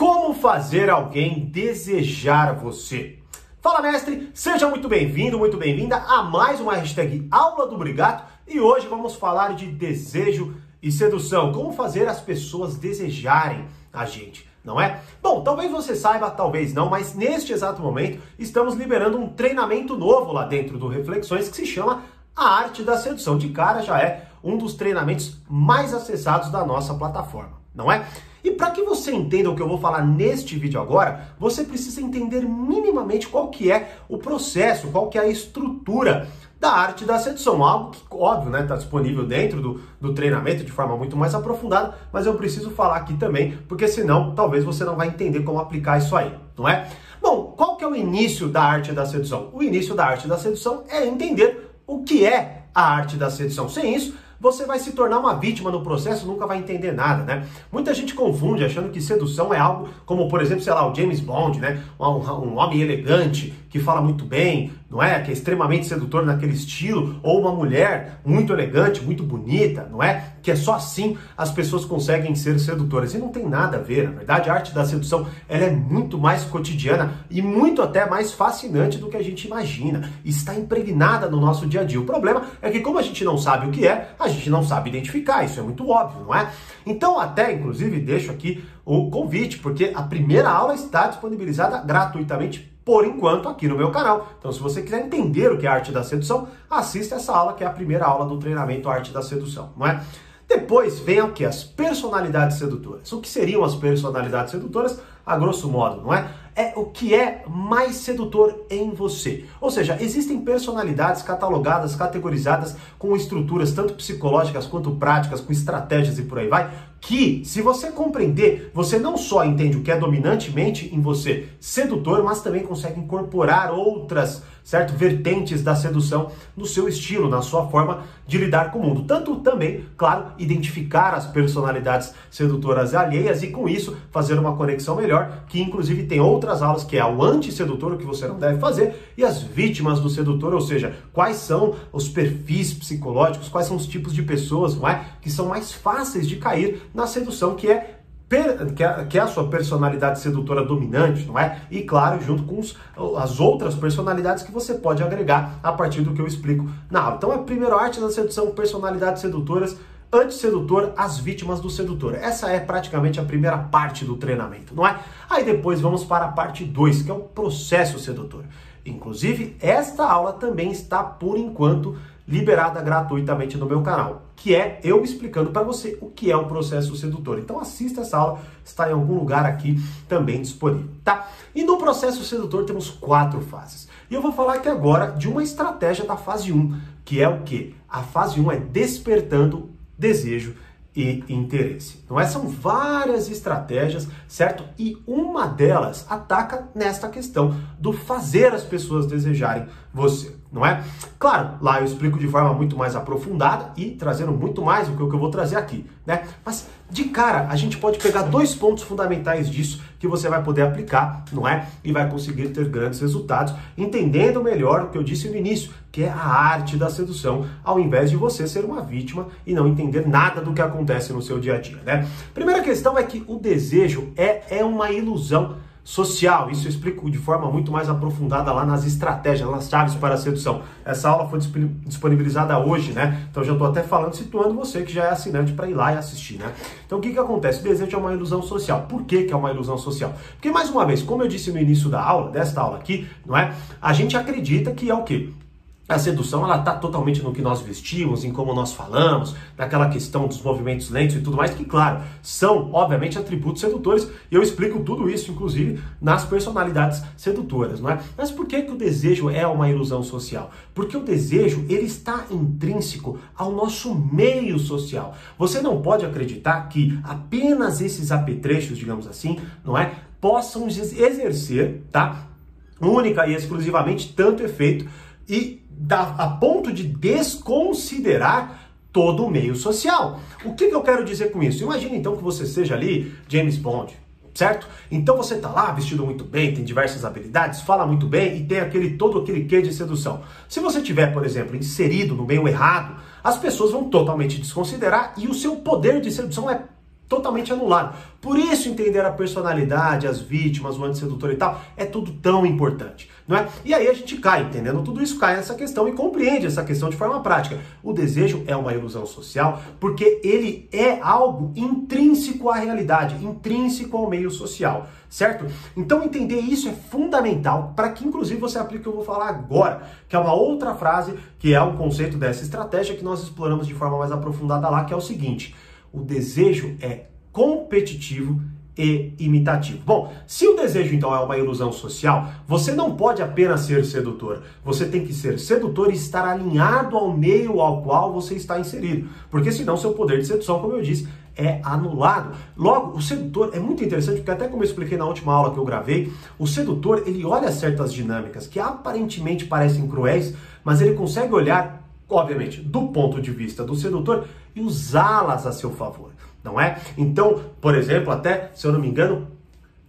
Como fazer alguém desejar você? Fala, mestre! Seja muito bem-vindo, muito bem-vinda a mais uma hashtag Aula do Brigato e hoje vamos falar de desejo e sedução. Como fazer as pessoas desejarem a gente, não é? Bom, talvez você saiba, talvez não, mas neste exato momento estamos liberando um treinamento novo lá dentro do Reflexões que se chama A Arte da Sedução. De cara já é um dos treinamentos mais acessados da nossa plataforma, não é? E para que você entenda o que eu vou falar neste vídeo agora, você precisa entender minimamente qual que é o processo, qual que é a estrutura da arte da sedução. Algo que, óbvio, está né, disponível dentro do, do treinamento de forma muito mais aprofundada, mas eu preciso falar aqui também, porque senão talvez você não vai entender como aplicar isso aí, não é? Bom, qual que é o início da arte da sedução? O início da arte da sedução é entender o que é a arte da sedução. Sem isso, você vai se tornar uma vítima no processo, nunca vai entender nada, né? Muita gente confunde achando que sedução é algo como, por exemplo, sei lá, o James Bond, né? Um, um homem elegante que fala muito bem, não é? Que é extremamente sedutor naquele estilo, ou uma mulher muito elegante, muito bonita, não é? Que é só assim as pessoas conseguem ser sedutoras. E não tem nada a ver, na verdade, a arte da sedução ela é muito mais cotidiana e muito até mais fascinante do que a gente imagina. Está impregnada no nosso dia a dia. O problema é que como a gente não sabe o que é, a gente não sabe identificar. Isso é muito óbvio, não é? Então, até inclusive deixo aqui o convite, porque a primeira aula está disponibilizada gratuitamente por enquanto, aqui no meu canal. Então, se você quiser entender o que é a arte da sedução, assista essa aula, que é a primeira aula do treinamento Arte da Sedução, não é? Depois vem o que? As personalidades sedutoras. O que seriam as personalidades sedutoras? A grosso modo, não é? É o que é mais sedutor em você. Ou seja, existem personalidades catalogadas, categorizadas com estruturas tanto psicológicas quanto práticas, com estratégias e por aí vai, que, se você compreender, você não só entende o que é dominantemente em você sedutor, mas também consegue incorporar outras, certo, vertentes da sedução no seu estilo, na sua forma de lidar com o mundo. Tanto também, claro, identificar as personalidades sedutoras alheias e com isso fazer uma conexão melhor, que inclusive tem outras aulas que é o anti-sedutor, o que você não deve fazer, e as vítimas do sedutor, ou seja, quais são os perfis psicológicos, quais são os tipos de pessoas, não é, que são mais fáceis de cair na sedução, que é que é, a sua personalidade sedutora dominante, não é? E claro, junto com os, as outras personalidades que você pode agregar a partir do que eu explico na aula. Então, a primeira arte da sedução, personalidades sedutoras, antissedutor, as vítimas do sedutor. Essa é praticamente a primeira parte do treinamento, não é? Aí depois vamos para a parte 2, que é o processo sedutor. Inclusive, esta aula também está, por enquanto, liberada gratuitamente no meu canal, que é eu explicando para você o que é o processo sedutor. Então assista essa aula, está em algum lugar aqui também disponível, tá? E no processo sedutor temos quatro fases. E eu vou falar aqui agora de uma estratégia da fase 1, que é o que? A fase 1 é despertando desejo e interesse. Não é? São várias estratégias, certo? E uma delas ataca nesta questão do fazer as pessoas desejarem você não é? Claro, lá eu explico de forma muito mais aprofundada e trazendo muito mais do que o que eu vou trazer aqui, né? Mas de cara, a gente pode pegar dois pontos fundamentais disso que você vai poder aplicar, não é? E vai conseguir ter grandes resultados, entendendo melhor o que eu disse no início, que é a arte da sedução, ao invés de você ser uma vítima e não entender nada do que acontece no seu dia a dia, né? Primeira questão é que o desejo é, é uma ilusão social. Isso eu explico de forma muito mais aprofundada lá nas estratégias, nas chaves para a sedução. Essa aula foi disponibilizada hoje, né? Então já estou até falando, situando você que já é assinante para ir lá e assistir, né? Então o que, que acontece? O desejo é uma ilusão social. Por que, que é uma ilusão social? Porque, mais uma vez, como eu disse no início da aula, desta aula aqui, não é? A gente acredita que é o quê? A sedução ela está totalmente no que nós vestimos, em como nós falamos, naquela questão dos movimentos lentos e tudo mais, que, claro, são, obviamente, atributos sedutores, e eu explico tudo isso, inclusive, nas personalidades sedutoras, não é? Mas por que, que o desejo é uma ilusão social? Porque o desejo, ele está intrínseco ao nosso meio social. Você não pode acreditar que apenas esses apetrechos, digamos assim, não é? Possam exercer, tá? Única e exclusivamente tanto efeito e a ponto de desconsiderar todo o meio social. O que, que eu quero dizer com isso? Imagina então que você seja ali James Bond, certo? Então você tá lá vestido muito bem, tem diversas habilidades, fala muito bem e tem aquele todo aquele quê de sedução. Se você tiver, por exemplo, inserido no meio errado, as pessoas vão totalmente desconsiderar e o seu poder de sedução é totalmente anulado. Por isso entender a personalidade, as vítimas, o antissedutor e tal, é tudo tão importante, não é? E aí a gente cai, entendendo tudo isso, cai nessa questão e compreende essa questão de forma prática. O desejo é uma ilusão social porque ele é algo intrínseco à realidade, intrínseco ao meio social, certo? Então entender isso é fundamental para que inclusive você aplique o que eu vou falar agora, que é uma outra frase que é o conceito dessa estratégia que nós exploramos de forma mais aprofundada lá, que é o seguinte: o desejo é competitivo e imitativo. Bom, se o desejo então é uma ilusão social, você não pode apenas ser sedutor. Você tem que ser sedutor e estar alinhado ao meio ao qual você está inserido, porque senão seu poder de sedução, como eu disse, é anulado. Logo, o sedutor é muito interessante porque até como eu expliquei na última aula que eu gravei, o sedutor, ele olha certas dinâmicas que aparentemente parecem cruéis, mas ele consegue olhar obviamente, do ponto de vista do sedutor e usá-las a seu favor, não é? Então, por exemplo, até, se eu não me engano,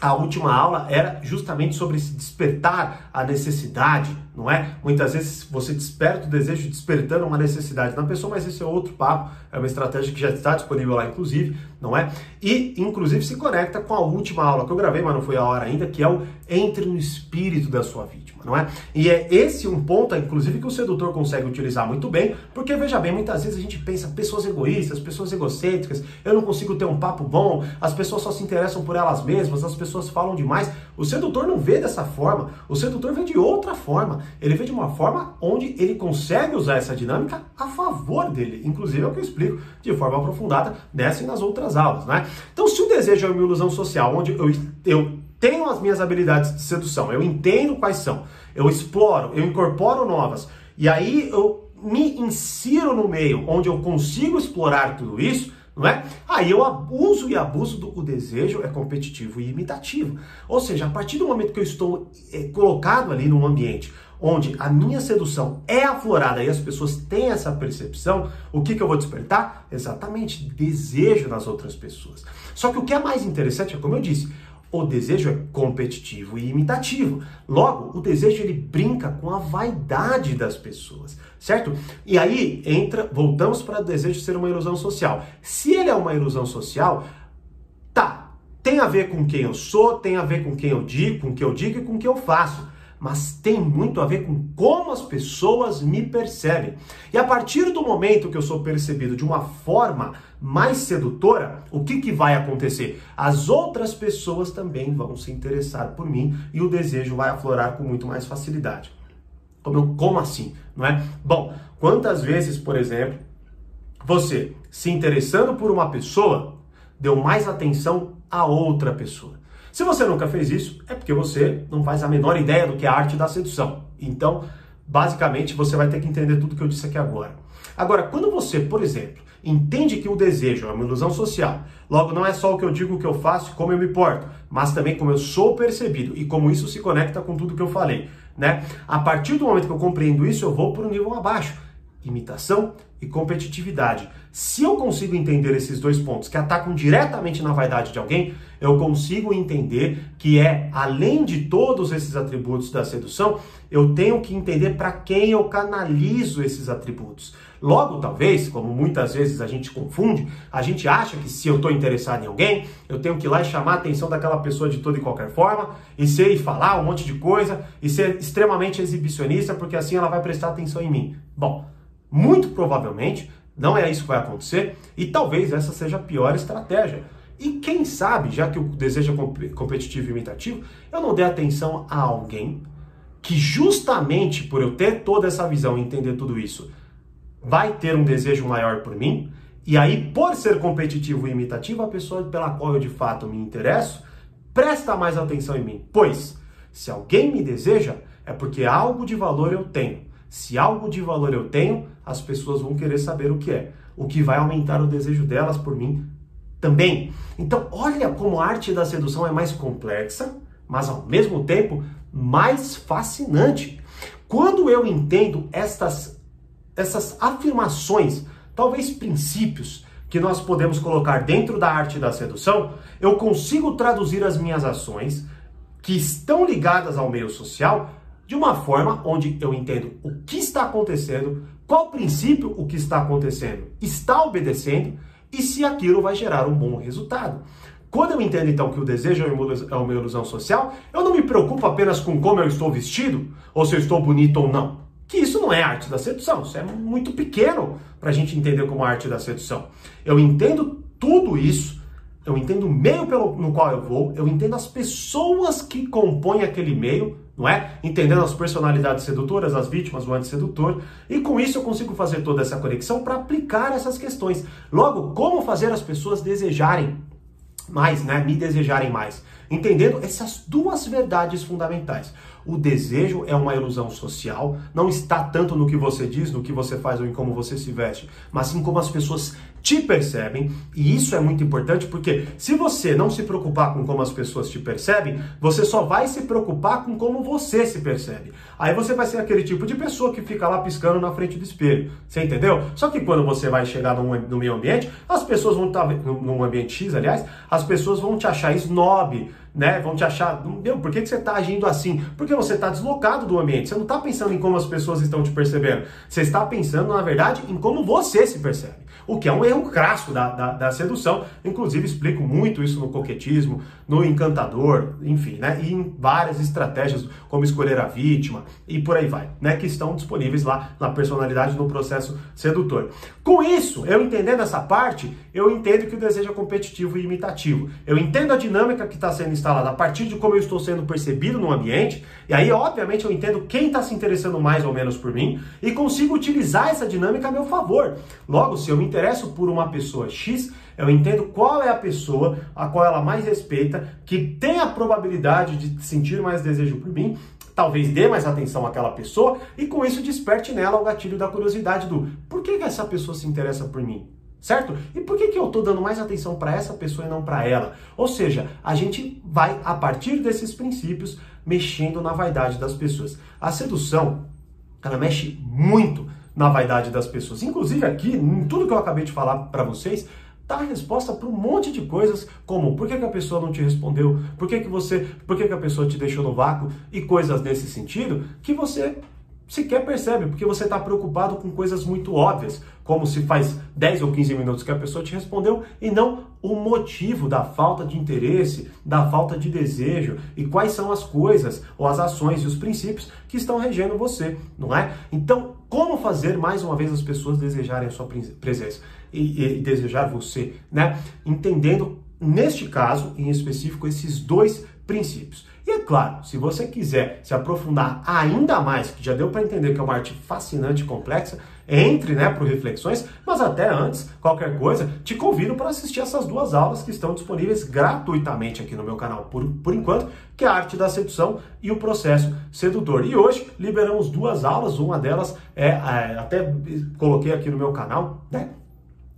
a última aula era justamente sobre se despertar a necessidade, não é? Muitas vezes você desperta o desejo despertando uma necessidade na pessoa, mas esse é outro papo, é uma estratégia que já está disponível lá, inclusive, não é? E, inclusive, se conecta com a última aula que eu gravei, mas não foi a hora ainda, que é o entre no espírito da sua vítima, não é? E é esse um ponto, inclusive, que o sedutor consegue utilizar muito bem, porque, veja bem, muitas vezes a gente pensa, pessoas egoístas, pessoas egocêntricas, eu não consigo ter um papo bom, as pessoas só se interessam por elas mesmas, as pessoas falam demais. O sedutor não vê dessa forma, o sedutor vê de outra forma. Ele vê de uma forma onde ele consegue usar essa dinâmica a favor dele. Inclusive é o que eu explico de forma aprofundada nessa e nas outras aulas, né? Então, se o desejo é uma ilusão social, onde eu, eu tenho as minhas habilidades de sedução, eu entendo quais são, eu exploro, eu incorporo novas, e aí eu me insiro no meio onde eu consigo explorar tudo isso, não é? Aí eu abuso e abuso do o desejo é competitivo e imitativo. Ou seja, a partir do momento que eu estou é, colocado ali num ambiente onde a minha sedução é aflorada e as pessoas têm essa percepção, o que, que eu vou despertar? Exatamente desejo nas outras pessoas. Só que o que é mais interessante é, como eu disse, o desejo é competitivo e imitativo. Logo, o desejo ele brinca com a vaidade das pessoas, certo? E aí entra, voltamos para o desejo ser uma ilusão social. Se ele é uma ilusão social, tá, tem a ver com quem eu sou, tem a ver com quem eu digo, com o que eu digo e com o que eu faço mas tem muito a ver com como as pessoas me percebem. E a partir do momento que eu sou percebido de uma forma mais sedutora, o que, que vai acontecer? As outras pessoas também vão se interessar por mim e o desejo vai aflorar com muito mais facilidade. Como, como assim? Não é? Bom, quantas vezes, por exemplo, você se interessando por uma pessoa deu mais atenção a outra pessoa? Se você nunca fez isso, é porque você não faz a menor ideia do que é a arte da sedução. Então, basicamente, você vai ter que entender tudo que eu disse aqui agora. Agora, quando você, por exemplo, entende que o desejo é uma ilusão social, logo não é só o que eu digo, o que eu faço, como eu me porto, mas também como eu sou percebido e como isso se conecta com tudo que eu falei, né? A partir do momento que eu compreendo isso, eu vou para um nível abaixo imitação e competitividade. Se eu consigo entender esses dois pontos que atacam diretamente na vaidade de alguém, eu consigo entender que é, além de todos esses atributos da sedução, eu tenho que entender para quem eu canalizo esses atributos. Logo, talvez, como muitas vezes a gente confunde, a gente acha que se eu estou interessado em alguém, eu tenho que ir lá e chamar a atenção daquela pessoa de toda e qualquer forma, e ser e falar um monte de coisa, e ser extremamente exibicionista, porque assim ela vai prestar atenção em mim. Bom, muito provavelmente não é isso que vai acontecer e talvez essa seja a pior estratégia. E quem sabe, já que o desejo é competitivo e imitativo, eu não dê atenção a alguém que justamente por eu ter toda essa visão e entender tudo isso, vai ter um desejo maior por mim, e aí por ser competitivo e imitativo, a pessoa pela qual eu de fato me interesso, presta mais atenção em mim. Pois, se alguém me deseja, é porque algo de valor eu tenho. Se algo de valor eu tenho, as pessoas vão querer saber o que é, o que vai aumentar o desejo delas por mim também. Então, olha como a arte da sedução é mais complexa, mas ao mesmo tempo mais fascinante. Quando eu entendo estas, essas afirmações, talvez princípios, que nós podemos colocar dentro da arte da sedução, eu consigo traduzir as minhas ações que estão ligadas ao meio social de uma forma onde eu entendo o que está acontecendo, qual princípio o que está acontecendo está obedecendo, e se aquilo vai gerar um bom resultado. Quando eu entendo então que o desejo é uma ilusão social, eu não me preocupo apenas com como eu estou vestido, ou se eu estou bonito ou não. Que isso não é arte da sedução, isso é muito pequeno para a gente entender como arte da sedução. Eu entendo tudo isso, eu entendo o meio pelo, no qual eu vou, eu entendo as pessoas que compõem aquele meio, não é? Entendendo as personalidades sedutoras, as vítimas, o antissedutor, e com isso eu consigo fazer toda essa conexão para aplicar essas questões. Logo, como fazer as pessoas desejarem mais, né? Me desejarem mais. Entendendo essas duas verdades fundamentais. O desejo é uma ilusão social, não está tanto no que você diz, no que você faz ou em como você se veste, mas sim como as pessoas te percebem, e isso é muito importante porque se você não se preocupar com como as pessoas te percebem, você só vai se preocupar com como você se percebe. Aí você vai ser aquele tipo de pessoa que fica lá piscando na frente do espelho. Você entendeu? Só que quando você vai chegar no, meio ambiente, as pessoas vão estar. Tá, num ambiente X, aliás, as pessoas vão te achar snob né? Vão te achar, meu, por que, que você está agindo assim? Porque você está deslocado do ambiente. Você não está pensando em como as pessoas estão te percebendo. Você está pensando, na verdade, em como você se percebe. O que é um erro crasso da, da, da sedução. Inclusive, explico muito isso no coquetismo, no encantador, enfim, né? E em várias estratégias, como escolher a vítima e por aí vai, né? Que estão disponíveis lá na personalidade, no processo sedutor. Com isso, eu entendendo essa parte, eu entendo que o desejo é competitivo e imitativo. Eu entendo a dinâmica que está sendo instalada a partir de como eu estou sendo percebido no ambiente, e aí, obviamente, eu entendo quem está se interessando mais ou menos por mim e consigo utilizar essa dinâmica a meu favor. Logo, se eu me interesso por uma pessoa X, eu entendo qual é a pessoa a qual ela mais respeita, que tem a probabilidade de sentir mais desejo por mim, talvez dê mais atenção àquela pessoa e com isso desperte nela o gatilho da curiosidade do por que, que essa pessoa se interessa por mim? certo? E por que, que eu estou dando mais atenção para essa pessoa e não para ela? Ou seja, a gente vai, a partir desses princípios, mexendo na vaidade das pessoas. A sedução, ela mexe muito na vaidade das pessoas. Inclusive aqui, em tudo que eu acabei de falar para vocês, tá a resposta para um monte de coisas, como por que, que a pessoa não te respondeu, por que, que você, por que, que a pessoa te deixou no vácuo e coisas nesse sentido, que você sequer percebe, porque você está preocupado com coisas muito óbvias, como se faz 10 ou 15 minutos que a pessoa te respondeu, e não o motivo da falta de interesse, da falta de desejo, e quais são as coisas, ou as ações e os princípios que estão regendo você, não é? Então, como fazer mais uma vez as pessoas desejarem a sua presença e, e desejar você, né? Entendendo, neste caso em específico, esses dois princípios. E é claro, se você quiser se aprofundar ainda mais, que já deu para entender que é uma arte fascinante e complexa, entre né, para Reflexões, mas até antes, qualquer coisa, te convido para assistir essas duas aulas que estão disponíveis gratuitamente aqui no meu canal, por, por enquanto, que é a arte da sedução e o processo sedutor. E hoje liberamos duas aulas, uma delas é, é até coloquei aqui no meu canal, né?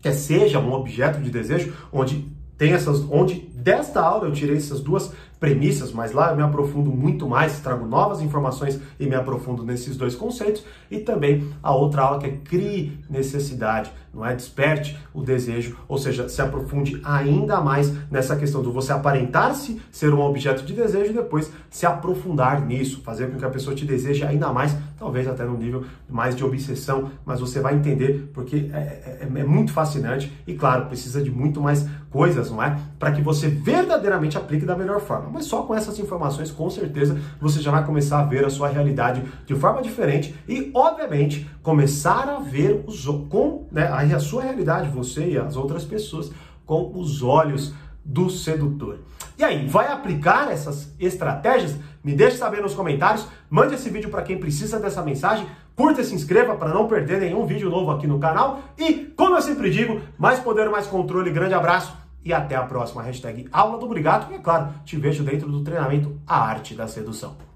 Que é seja um objeto de desejo, onde tem essas, onde desta aula eu tirei essas duas premissas, mas lá eu me aprofundo muito mais, trago novas informações e me aprofundo nesses dois conceitos. E também a outra aula que é crie necessidade, não é? Desperte o desejo, ou seja, se aprofunde ainda mais nessa questão do você aparentar-se ser um objeto de desejo e depois se aprofundar nisso, fazer com que a pessoa te deseje ainda mais, talvez até no nível mais de obsessão, mas você vai entender porque é, é, é muito fascinante e, claro, precisa de muito mais coisas, não é? Para que você verdadeiramente aplique da melhor forma. Mas só com essas informações, com certeza, você já vai começar a ver a sua realidade de forma diferente e, obviamente, começar a ver os, com né, a sua realidade, você e as outras pessoas, com os olhos do sedutor. E aí, vai aplicar essas estratégias? Me deixe saber nos comentários, mande esse vídeo para quem precisa dessa mensagem, curta e se inscreva para não perder nenhum vídeo novo aqui no canal e, como eu sempre digo, mais poder, mais controle, grande abraço e até a próxima hashtag Aula do Brigato. E é claro, te vejo dentro do treinamento A Arte da Sedução.